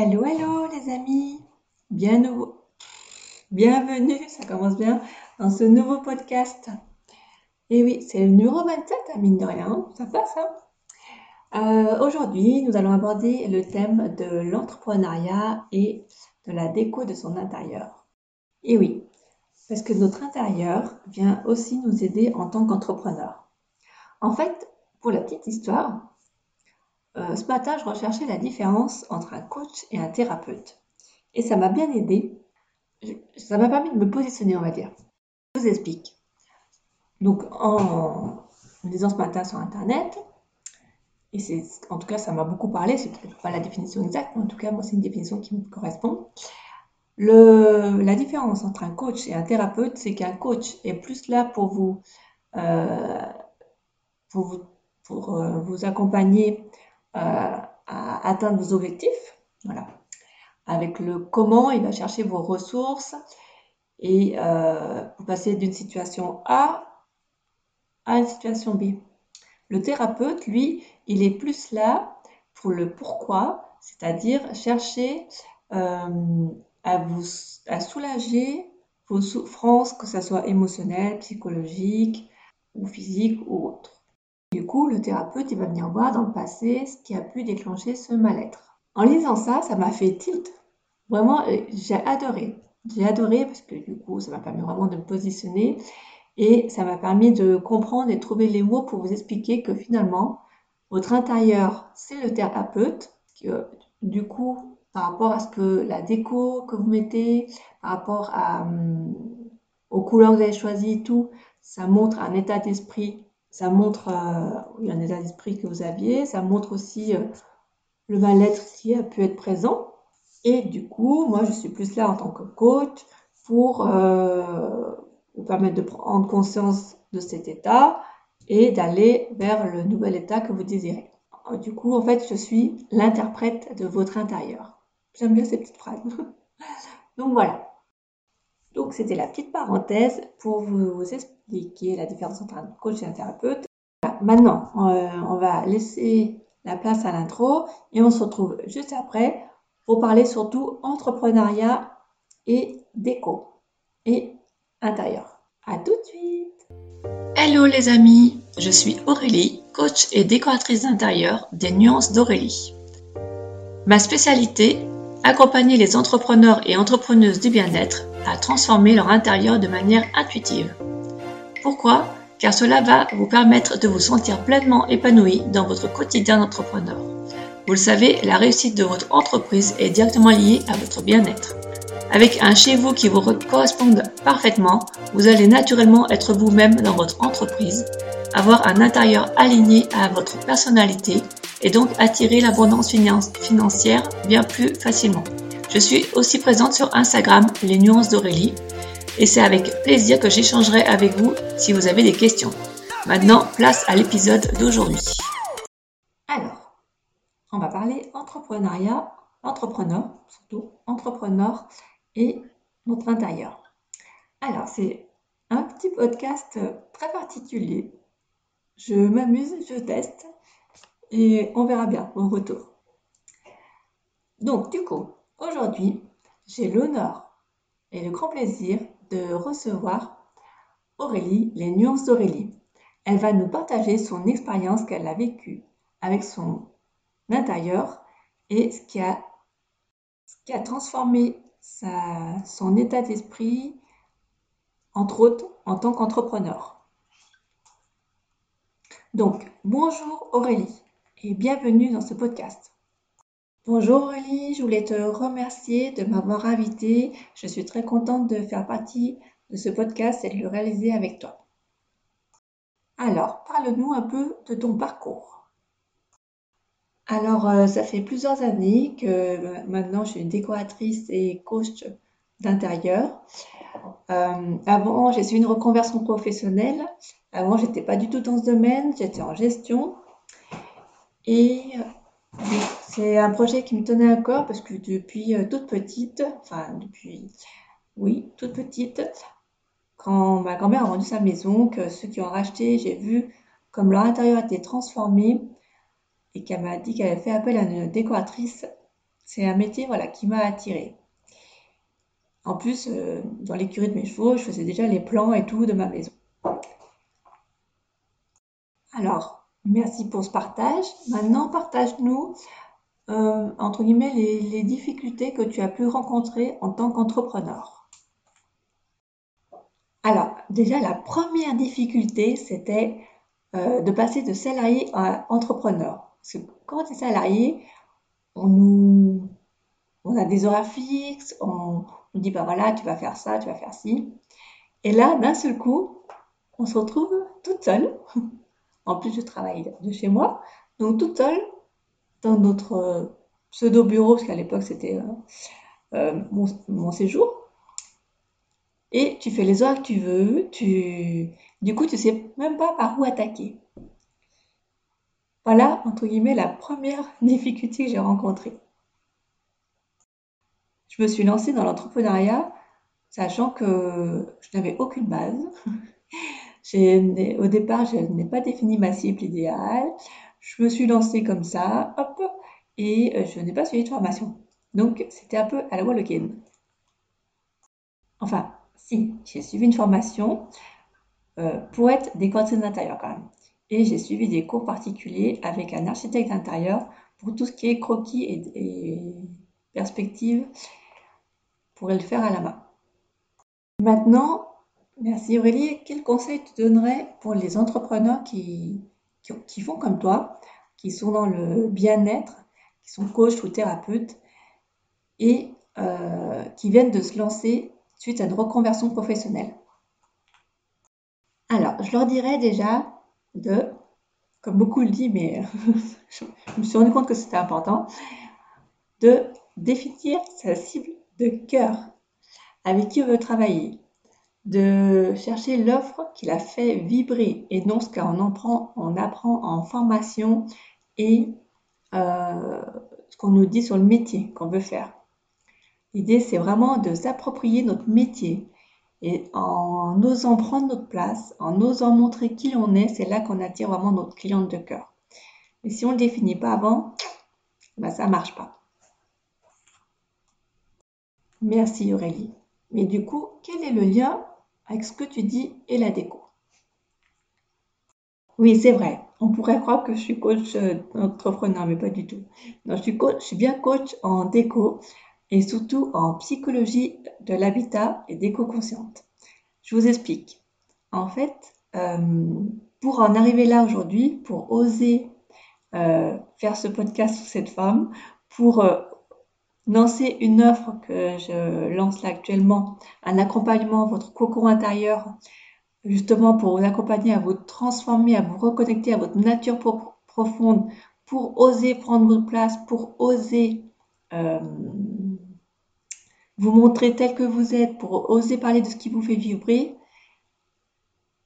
Hello, hello les amis, bienvenue, ça commence bien, dans ce nouveau podcast. Et oui, c'est le numéro 27, à mine de rien, ça passe. Hein Euh, aujourd'hui, nous allons aborder le thème de l'entrepreneuriat et de la déco de son intérieur. Et oui, parce que notre intérieur vient aussi nous aider en tant qu'entrepreneur. En fait, pour la petite histoire, euh, ce matin, je recherchais la différence entre un coach et un thérapeute. Et ça m'a bien aidé. Ça m'a permis de me positionner, on va dire. Je vous explique. Donc, en lisant ce matin sur Internet, et c'est, en tout cas, ça m'a beaucoup parlé, c'est peut-être pas la définition exacte, mais en tout cas, moi, c'est une définition qui me correspond. La différence entre un coach et un thérapeute, c'est qu'un coach est plus là pour vous, euh, pour vous, euh, accompagner à atteindre vos objectifs. Voilà. Avec le comment, il va chercher vos ressources et euh, vous passez d'une situation A à une situation B. Le thérapeute, lui, il est plus là pour le pourquoi, c'est-à-dire chercher euh, à vous à soulager vos souffrances, que ce soit émotionnelles, psychologiques ou physiques ou autres. Du coup, le thérapeute, il va venir voir dans le passé ce qui a pu déclencher ce mal-être. En lisant ça, ça m'a fait tilt. Vraiment, euh, j'ai adoré. J'ai adoré parce que du coup, ça m'a permis vraiment de me positionner et ça m'a permis de comprendre et trouver les mots pour vous expliquer que finalement, votre intérieur, c'est le thérapeute. Du coup, par rapport à ce que la déco que vous mettez, par rapport hum, aux couleurs que vous avez choisies, tout, ça montre un état d'esprit ça montre euh, un état d'esprit que vous aviez, ça montre aussi euh, le mal-être qui a pu être présent. Et du coup, moi, je suis plus là en tant que coach pour euh, vous permettre de prendre conscience de cet état et d'aller vers le nouvel état que vous désirez. Du coup, en fait, je suis l'interprète de votre intérieur. J'aime bien ces petites phrases. Donc voilà. Donc c'était la petite parenthèse pour vous expliquer la différence entre un coach et un thérapeute. Maintenant, euh, on va laisser la place à l'intro et on se retrouve juste après pour parler surtout entrepreneuriat et déco et intérieur. À tout de suite. Hello les amis, je suis Aurélie, coach et décoratrice d'intérieur des nuances d'Aurélie. Ma spécialité, accompagner les entrepreneurs et entrepreneuses du bien-être à transformer leur intérieur de manière intuitive. Pourquoi? Car cela va vous permettre de vous sentir pleinement épanoui dans votre quotidien d'entrepreneur. Vous le savez, la réussite de votre entreprise est directement liée à votre bien-être. Avec un chez vous qui vous corresponde parfaitement, vous allez naturellement être vous-même dans votre entreprise, avoir un intérieur aligné à votre personnalité et donc attirer l'abondance financière bien plus facilement. Je suis aussi présente sur Instagram, les nuances d'Aurélie, et c'est avec plaisir que j'échangerai avec vous si vous avez des questions. Maintenant, place à l'épisode d'aujourd'hui. Alors, on va parler entrepreneuriat, entrepreneur, surtout entrepreneur et notre intérieur. Alors, c'est un petit podcast très particulier. Je m'amuse, je teste et on verra bien au retour. Donc, du coup, aujourd'hui, j'ai l'honneur et le grand plaisir de recevoir Aurélie, les nuances d'Aurélie. Elle va nous partager son expérience qu'elle a vécue avec son intérieur et ce qui a, transformé son état d'esprit, entre autres, en tant qu'entrepreneur. Donc, bonjour Aurélie et bienvenue dans ce podcast. Bonjour Aurélie, je voulais te remercier de m'avoir invitée. Je suis très contente de faire partie de ce podcast et de le réaliser avec toi. Alors, parle-nous un peu de ton parcours. Alors, euh, ça fait plusieurs années que euh, maintenant je suis décoratrice et coach d'intérieur. Euh, avant, j'ai suivi une reconversion professionnelle. Avant, j'étais pas du tout dans ce domaine, j'étais en gestion. Et c'est un projet qui me tenait à cœur parce que depuis toute petite, enfin depuis, oui, toute petite, quand ma grand-mère a vendu sa maison, que ceux qui ont racheté, j'ai vu comme leur intérieur était transformé et qu'elle m'a dit qu'elle avait fait appel à une décoratrice c'est un métier voilà, qui m'a attiré. En plus, euh, dans l'écurie de mes chevaux, je faisais déjà les plans et tout de ma maison. Alors, merci pour ce partage. Maintenant, partage-nous, euh, entre guillemets, les, difficultés que tu as pu rencontrer en tant qu'entrepreneur. Alors, déjà, la première difficulté, c'était euh, de passer de salarié à entrepreneur. Parce que quand tu es salarié, on nous, a des horaires fixes, on, on dit, bah voilà, tu vas faire ça, tu vas faire ci. Et là, d'un seul coup, on se retrouve toute seule. En plus, je travaille de chez moi, donc toute seule dans notre euh, pseudo bureau, parce qu'à l'époque c'était euh, euh, mon, séjour. Et tu fais les heures que tu veux, tu... du coup tu sais même pas par où attaquer. Voilà, entre guillemets, la première difficulté que j'ai rencontrée je me suis lancée dans l'entrepreneuriat sachant que je n'avais aucune base. au départ, je n'ai pas défini ma cible idéale. Je me suis lancée comme ça, hop, et euh, je n'ai pas suivi de formation. Donc, c'était un peu à la Walloken. Enfin, si, j'ai suivi une formation euh, pour être décoratrice d'intérieur quand même. Et j'ai suivi des cours particuliers avec un architecte d'intérieur pour tout ce qui est croquis et, et perspective le faire à la main. Maintenant, merci Aurélie, quel conseil tu donnerais pour les entrepreneurs qui, qui, font comme toi, qui sont dans le bien-être, qui sont coachs ou thérapeutes et euh, qui viennent de se lancer suite à une reconversion professionnelle. Alors, je leur dirais déjà de, comme beaucoup le disent, mais je me suis rendu compte que c'était important, de définir sa cible de cœur avec qui on veut travailler, de chercher l'offre qui la fait vibrer et non ce qu'on apprend, apprend en formation et euh, ce qu'on nous dit sur le métier qu'on veut faire. L'idée, c'est vraiment de s'approprier notre métier et en osant prendre notre place, en osant montrer qui on est, c'est là qu'on attire vraiment notre cliente de cœur. Et si on ne le définit pas avant, ben ça ne marche pas. Merci Aurélie. Mais du coup, quel est le lien avec ce que tu dis et la déco Oui, c'est vrai. On pourrait croire que je suis coach euh, entrepreneur, mais pas du tout. suis, je suis bien coach en déco et surtout en psychologie de l'habitat et déco consciente. Je vous explique. En fait, euh, pour en arriver là aujourd'hui, pour oser euh, faire ce podcast sur cette femme, pour lancer une offre que je lance là actuellement, un accompagnement, votre cocon intérieur, justement pour vous accompagner à vous transformer, à vous reconnecter à votre nature profonde, pour oser prendre votre place, pour oser euh, vous montrer tel que vous êtes, pour oser parler de ce qui vous fait vibrer,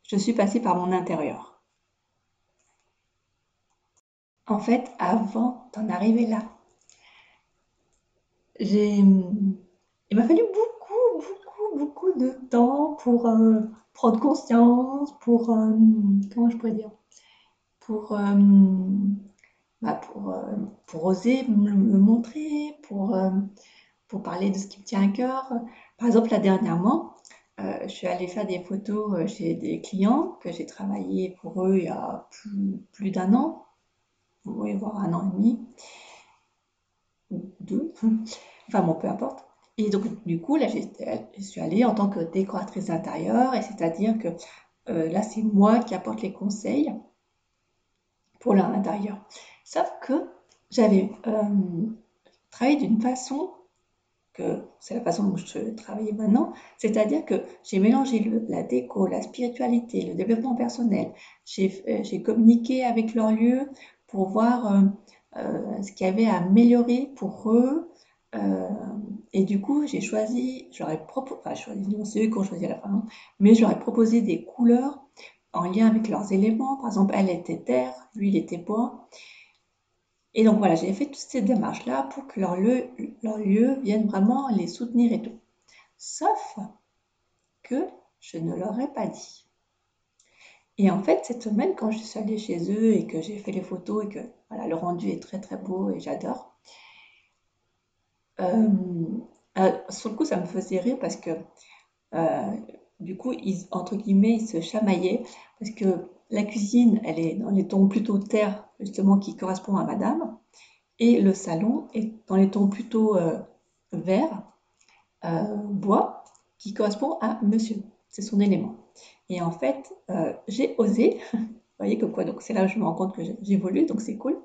je suis passée par mon intérieur. En fait, avant d'en arriver là, il m'a fallu beaucoup, beaucoup, beaucoup de temps pour euh, prendre conscience, pour, euh, comment je pourrais dire, pour, euh, bah, pour, pour oser me, montrer, pour, pour parler de ce qui me tient à cœur. Par exemple, là dernièrement, je suis allée faire des photos chez des clients que j'ai travaillé pour eux il y a plus, plus d'un an, oui, voire un an et demi, ou deux. Enfin bon, peu importe. Et donc, du coup, là, je suis allée en tant que décoratrice intérieure, et c'est-à-dire que euh, là, c'est moi qui apporte les conseils pour l'intérieur. Sauf que j'avais euh, travaillé d'une façon que c'est la façon dont je travaille maintenant, c'est-à-dire que j'ai mélangé la déco, la spiritualité, le développement personnel. J'ai euh, communiqué avec leurs lieux pour voir ce qu'il y avait à améliorer pour eux, euh, et du coup, j'ai choisi, j'aurais proposé, enfin, choisi, non, c'est eux qui ont choisi à la fin, hein, mais j'aurais proposé des couleurs en lien avec leurs éléments. Par exemple, elle était terre, lui, il était bois. Et donc voilà, j'ai fait toutes ces démarches-là pour que leur lieu, leur vienne vraiment les soutenir et tout. Sauf que je ne leur ai pas dit. Et en fait, cette semaine, quand je suis allée chez eux et que j'ai fait les photos et que voilà, le rendu est très très beau et j'adore, euh, euh, sur le coup, ça me faisait rire parce que du coup, ils, entre guillemets, ils se chamaillaient parce que la cuisine, elle est dans les tons plutôt terre, justement, qui correspond à madame, et le salon est dans les tons plutôt vert, bois, qui correspond à monsieur. C'est son élément. Et en fait, j'ai osé, vous voyez que quoi, donc c'est là je me rends compte que j'évolue, donc c'est cool.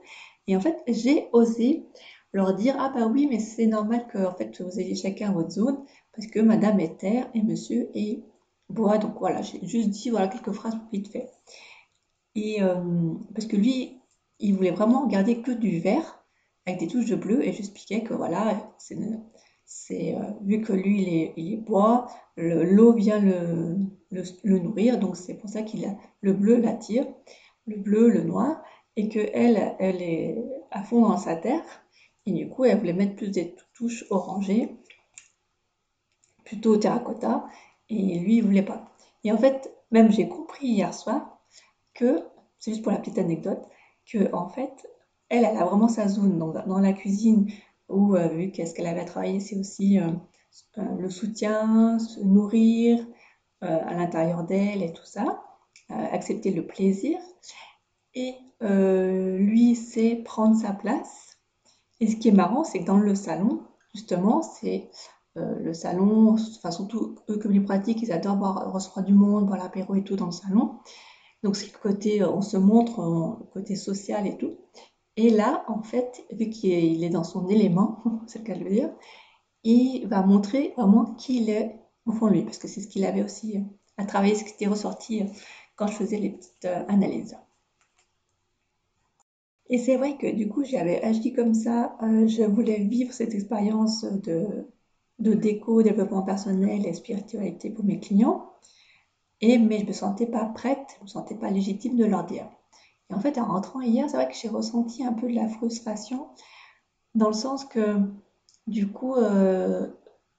Et en fait, j'ai osé leur dire ah bah oui, mais c'est normal que en fait vous ayez chacun votre zone parce que Madame est terre et Monsieur est bois. Donc voilà, j'ai juste dit voilà quelques phrases vite fait. Et euh, parce que lui, il voulait vraiment garder que du vert avec des touches de bleu et j'expliquais que voilà, c'est euh, vu que lui il est, il est bois, l'eau vient le, le, nourrir, donc c'est pour ça qu'il le bleu l'attire, le bleu, le noir, et que elle, elle est à fond dans sa terre et du coup, elle voulait mettre plus des touches orangées, plutôt terracotta, et lui, il voulait pas. Et en fait, même j'ai compris hier soir que, c'est juste pour la petite anecdote, que en fait, elle, elle a vraiment sa zone dans, la cuisine, où, euh, vu qu'est-ce qu'elle avait à travailler, c'est aussi euh, euh, le soutien, se nourrir à l'intérieur d'elle et tout ça, accepter le plaisir. Et lui, c'est prendre sa place et ce qui est marrant, c'est que dans le salon, justement, c'est euh, le salon, enfin surtout eux comme ils pratiquent, ils adorent voir, recevoir du monde, boire l'apéro et tout dans le salon. Donc c'est le côté, euh, on se montre, le côté social et tout. Et là, en fait, vu qu'il est dans son élément, c'est le cas de le dire, il va montrer vraiment qui il est au fond de lui, parce que c'est ce qu'il avait aussi euh, à travailler, ce qui était ressorti quand je faisais les petites analyses. Et c'est vrai que du coup, j'avais agi comme ça. Euh, je voulais vivre cette expérience de, déco, développement personnel et spiritualité pour mes clients. Et, mais je ne me sentais pas prête, je ne me sentais pas légitime de leur dire. Et en fait, en rentrant hier, c'est vrai que j'ai ressenti un peu de la frustration, dans le sens que, du coup, euh,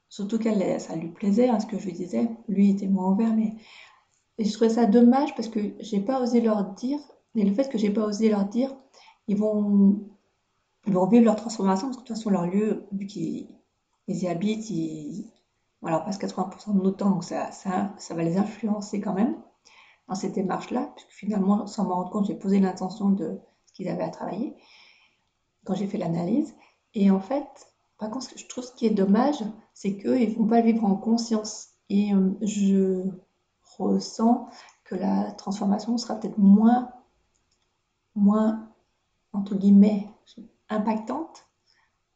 surtout qu'elle, ça lui plaisait, hein, ce que je lui disais, lui était moins ouvert, mais je trouvais ça dommage parce que j'ai pas osé leur dire, et le fait que j'ai pas osé leur dire, ils vont, vont vivre leur transformation parce que de toute façon, leur lieu, vu qu'ils y habitent, ils, voilà, on passe 80% de notre temps, donc ça, ça, ça, va les influencer quand même dans cette démarche-là, puisque finalement, sans m'en rendre compte, j'ai posé l'intention de ce qu'ils avaient à travailler quand j'ai fait l'analyse. Et en fait, par contre, je trouve ce qui est dommage, c'est qu'ils ne vont pas vivre en conscience. Et euh, je ressens que la transformation sera peut-être moins, moins entre guillemets, impactante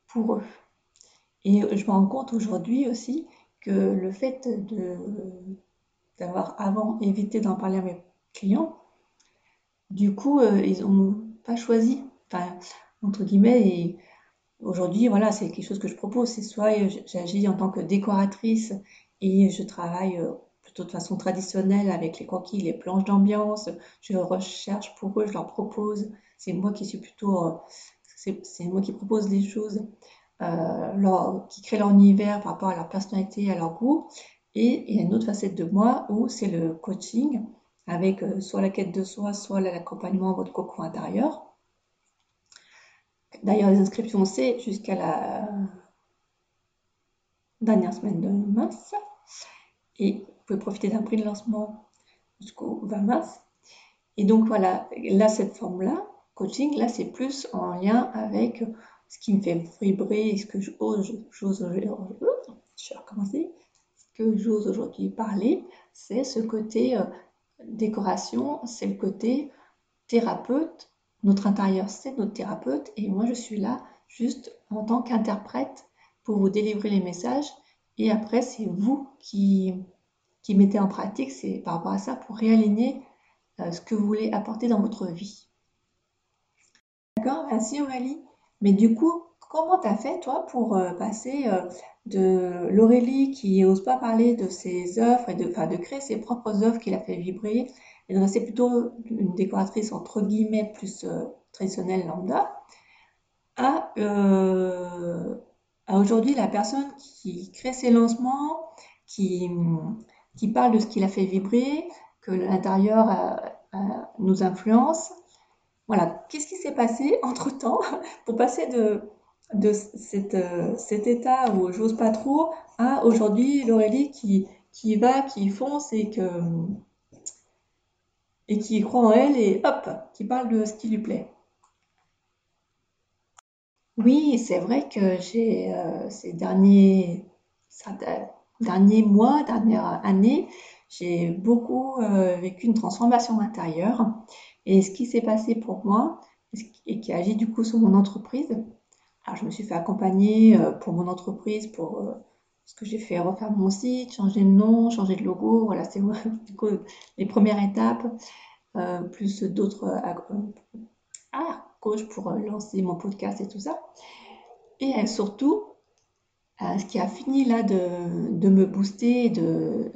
pour eux. Et je me rends compte aujourd'hui aussi que le fait de, d'avoir avant évité d'en parler à mes clients, du coup, euh, ils n'ont pas choisi. Enfin, entre guillemets, et aujourd'hui, voilà, c'est quelque chose que je propose. C'est soit j'agis en tant que décoratrice et je travaille euh, plutôt de façon traditionnelle avec les coquilles, les planches d'ambiance. Je recherche pour eux, je leur propose c'est moi qui suis plutôt, euh, c'est moi qui propose les choses, euh, qui crée leur univers par rapport à leur personnalité, à leur goût. Et il y a une autre facette de moi où c'est le coaching avec euh, soit la quête de soi, soit l'accompagnement à votre cocon intérieur. D'ailleurs, les inscriptions, c'est jusqu'à la dernière semaine de mars. Et pouvez profiter d'un prix de lancement jusqu'au 20 mars. Et donc voilà, là, cette forme-là, coaching, là, c'est plus en lien avec ce qui me fait vibrer, ce que j'ose, j'ose, je vais recommencer, ce que j'ose aujourd'hui parler, c'est ce côté euh, décoration, c'est le côté thérapeute. Notre intérieur, c'est notre thérapeute, et moi, je suis là juste en tant qu'interprète pour vous délivrer les messages, et après, c'est vous qui, qui mettez en pratique, c'est par rapport à ça, pour réaligner euh, ce que vous voulez apporter dans votre vie. D'accord, merci Aurélie. Mais du coup, comment t'as fait toi pour euh, passer euh, de l'Aurélie qui n'ose pas parler de ses œuvres et de, de créer ses propres œuvres qu'il a fait vibrer et de rester plutôt une décoratrice entre guillemets plus traditionnelle lambda à, à aujourd'hui la personne qui crée ses lancements, qui, qui parle de ce qu'il a fait vibrer, que l'intérieur nous influence voilà, qu'est-ce qui s'est passé entre-temps pour passer de de cet, euh, cet état où j'ose pas trop à aujourd'hui l'Aurélie qui, qui va, qui fonce et que et qui croit en elle et hop, qui parle de ce qui lui plaît. Oui, c'est vrai que j'ai euh, ces derniers, derniers mois, dernières années, j'ai beaucoup euh, vécu une transformation intérieure. Et ce qui s'est passé pour moi, et qui agit du coup sur mon entreprise, alors je me suis fait accompagner euh, pour mon entreprise, pour ce que j'ai fait, refaire mon site, changer de nom, changer de logo, voilà, c'est du coup les premières étapes, plus d'autres ah, coach pour lancer mon podcast et tout ça. Et surtout, ce qui a fini là de, me booster, de,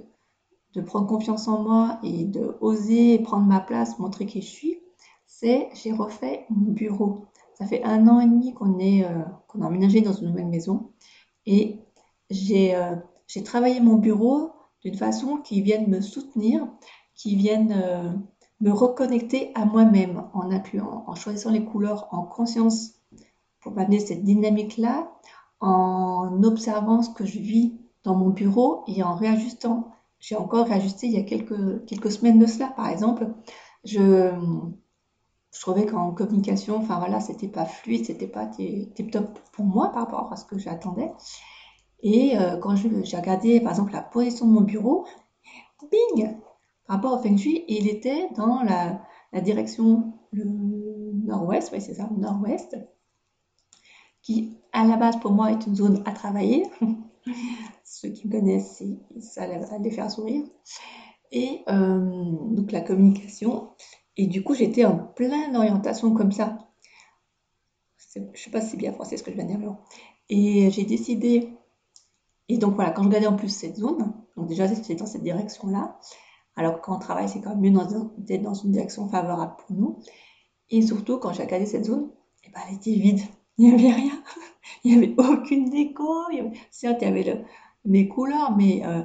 prendre confiance en moi et de oser prendre ma place, montrer qui je suis, c'est j'ai refait mon bureau. Ça fait un an et demi qu'on est euh, qu'on a emménagé dans une nouvelle maison et j'ai euh, j'ai travaillé mon bureau d'une façon qui vienne me soutenir, qui vienne euh, me reconnecter à moi-même en incluant, en choisissant les couleurs en conscience pour m'amener cette dynamique-là, en observant ce que je vis dans mon bureau et en réajustant j'ai encore réajusté il y a quelques, quelques semaines de cela, par exemple. Je, trouvais qu'en communication, enfin voilà, c'était pas fluide, c'était pas tip top pour moi par rapport à ce que j'attendais. Et euh, quand j'ai regardé, par exemple, la position de mon bureau, bing, par rapport au Feng Shui, il était dans la, la direction nord-ouest, oui c'est ça, nord-ouest, qui à la base pour moi est une zone à travailler. Ceux qui me connaissent, ça va les faire sourire. Et euh, donc la communication. Et du coup, j'étais en pleine orientation comme ça. Je ne sais pas si c'est bien français ce que je viens de dire, Et j'ai décidé. Et donc voilà, quand je regardais en plus cette zone, donc déjà c'était dans cette direction-là. Alors quand on travaille, c'est quand même mieux d'être dans une direction favorable pour nous. Et surtout, quand j'ai regardé cette zone, eh ben, elle était vide. Il n'y avait rien. Il n'y avait aucune déco. Certes, il y avait le, les couleurs, mais euh,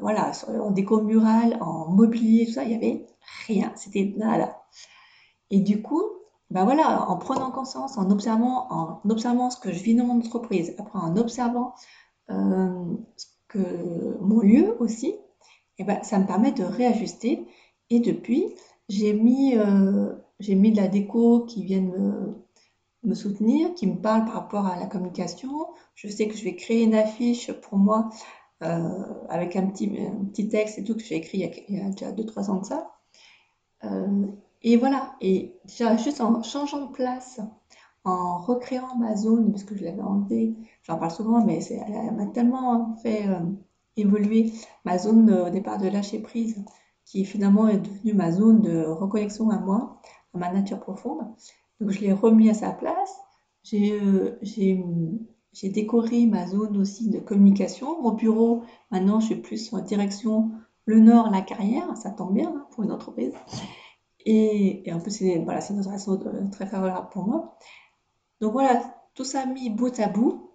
voilà, en déco murale, en mobilier, tout ça, il n'y avait rien. C'était. Et du coup, ben voilà, en prenant conscience, en observant, en observant ce que je vis dans mon entreprise, après en observant euh, que, mon lieu aussi, et ben, ça me permet de réajuster. Et depuis, j'ai mis, euh, de la déco qui vient me, me soutenir, qui me parle par rapport à la communication. Je sais que je vais créer une affiche pour moi euh, avec un petit, petit texte et tout que j'ai écrit il y a, déjà 2-3 ans de ça. Euh, et voilà, et déjà juste en changeant de place, en recréant ma zone, parce que je l'avais enlevée, j'en parle souvent, mais elle m'a tellement fait euh, évoluer ma zone au départ de lâcher prise, qui finalement est devenue ma zone de reconnexion à moi, à ma nature profonde. Donc je l'ai remis à sa place. Euh, j'ai décoré ma zone aussi de communication. Mon bureau, maintenant, je suis plus en direction le nord, la carrière. Ça tombe bien hein, pour une entreprise. Et, en plus, c'est voilà, une orientation très favorable pour moi. Donc voilà, tout ça mis bout à bout,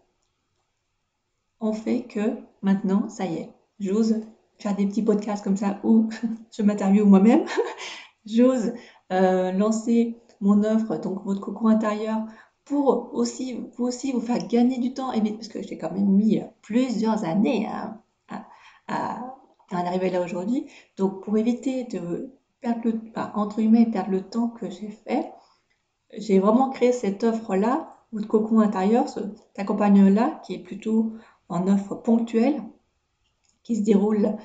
on fait que maintenant, ça y est, j'ose faire des petits podcasts comme ça où je m'interviewe moi-même. j'ose euh, lancer mon offre, donc votre cocon intérieur, pour aussi vous aussi vous faire gagner du temps, et parce que j'ai quand même mis plusieurs années à, en arriver là aujourd'hui. Donc pour éviter de perdre le, entre guillemets, perdre le temps que j'ai fait, j'ai vraiment créé cette offre-là, votre cocon intérieur, cet accompagnement-là, qui est plutôt en offre ponctuelle, qui se déroule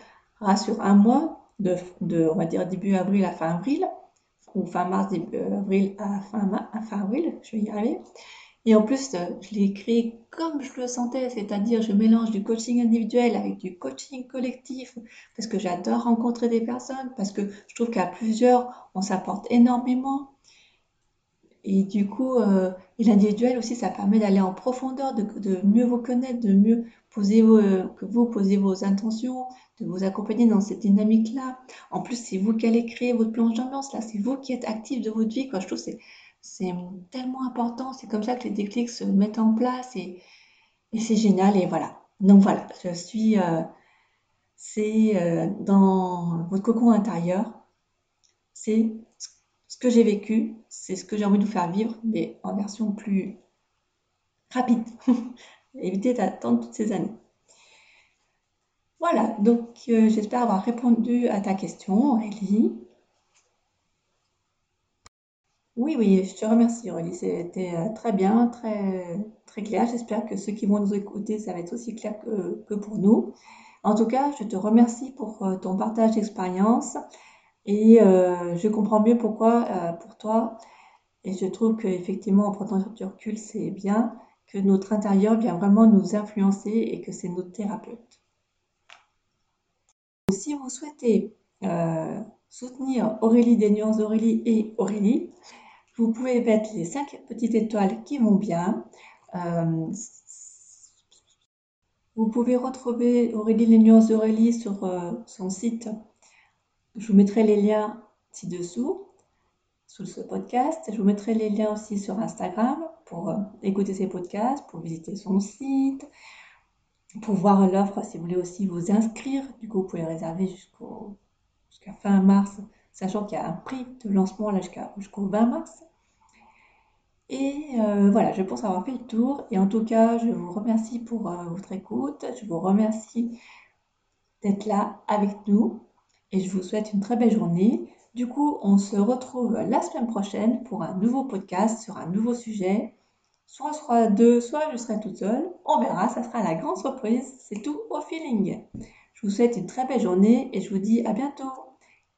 sur un mois, de, de, début avril à fin avril, ou fin mars, début euh, avril à fin, à fin avril, je vais y arriver. Et en plus, euh, je l'ai créé comme je le sentais, c'est-à-dire je mélange du coaching individuel avec du coaching collectif, parce que j'adore rencontrer des personnes, parce que je trouve qu'à plusieurs, on s'apporte énormément. Et du coup, euh, l'individuel aussi, ça permet d'aller en profondeur, de, de, mieux vous connaître, de mieux poser vos, que vous posez vos intentions, de vous accompagner dans cette dynamique-là. En plus, c'est vous qui allez créer votre planche d'ambiance, là. C'est vous qui êtes actif de votre vie. Je trouve que c'est tellement important. C'est comme ça que les déclics se mettent en place et, c'est génial. Et voilà. Donc voilà, je suis, euh, c'est euh, dans votre cocon intérieur. C'est ce que j'ai vécu, c'est ce que j'ai envie de vous faire vivre, mais en version plus rapide. Éviter d'attendre toutes ces années. Voilà, donc euh, j'espère avoir répondu à ta question, Aurélie. Oui, oui, je te remercie, Aurélie. C'était euh, très bien, très, très clair. J'espère que ceux qui vont nous écouter, ça va être aussi clair que, pour nous. En tout cas, je te remercie pour euh, ton partage d'expérience et je comprends mieux pourquoi pour toi. Et je trouve qu'effectivement, en prenant du recul, c'est bien que notre intérieur vient vraiment nous influencer et que c'est notre thérapeute. Si vous souhaitez euh, soutenir Aurélie des nuances d'Aurélie et Aurélie, vous pouvez mettre les cinq petites étoiles qui vont bien. Euh, vous pouvez retrouver Aurélie des nuances d'Aurélie sur euh, son site. Je vous mettrai les liens ci-dessous, sous ce podcast. Je vous mettrai les liens aussi sur Instagram pour écouter ses podcasts, pour visiter son site, pour voir l'offre, si vous voulez aussi vous inscrire, du coup, vous pouvez réserver jusqu'à fin mars, sachant qu'il y a un prix de lancement jusqu'au 20 mars. Et euh, voilà, je pense avoir fait le tour. Et en tout cas, je vous remercie pour euh, votre écoute. Je vous remercie d'être là avec nous. Et je vous souhaite une très belle journée. Du coup, on se retrouve la semaine prochaine pour un nouveau podcast sur un nouveau sujet. Soit on sera deux, soit je serai toute seule. On verra, ça sera la grande surprise. C'est tout au feeling. Je vous souhaite une très belle journée et je vous dis à bientôt.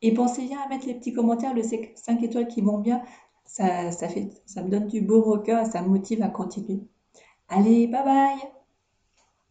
Et pensez bien à mettre les petits commentaires, le 5 étoiles qui vont bien. Ça, ça, me donne du beau au cœur et ça me motive à continuer. Allez, bye bye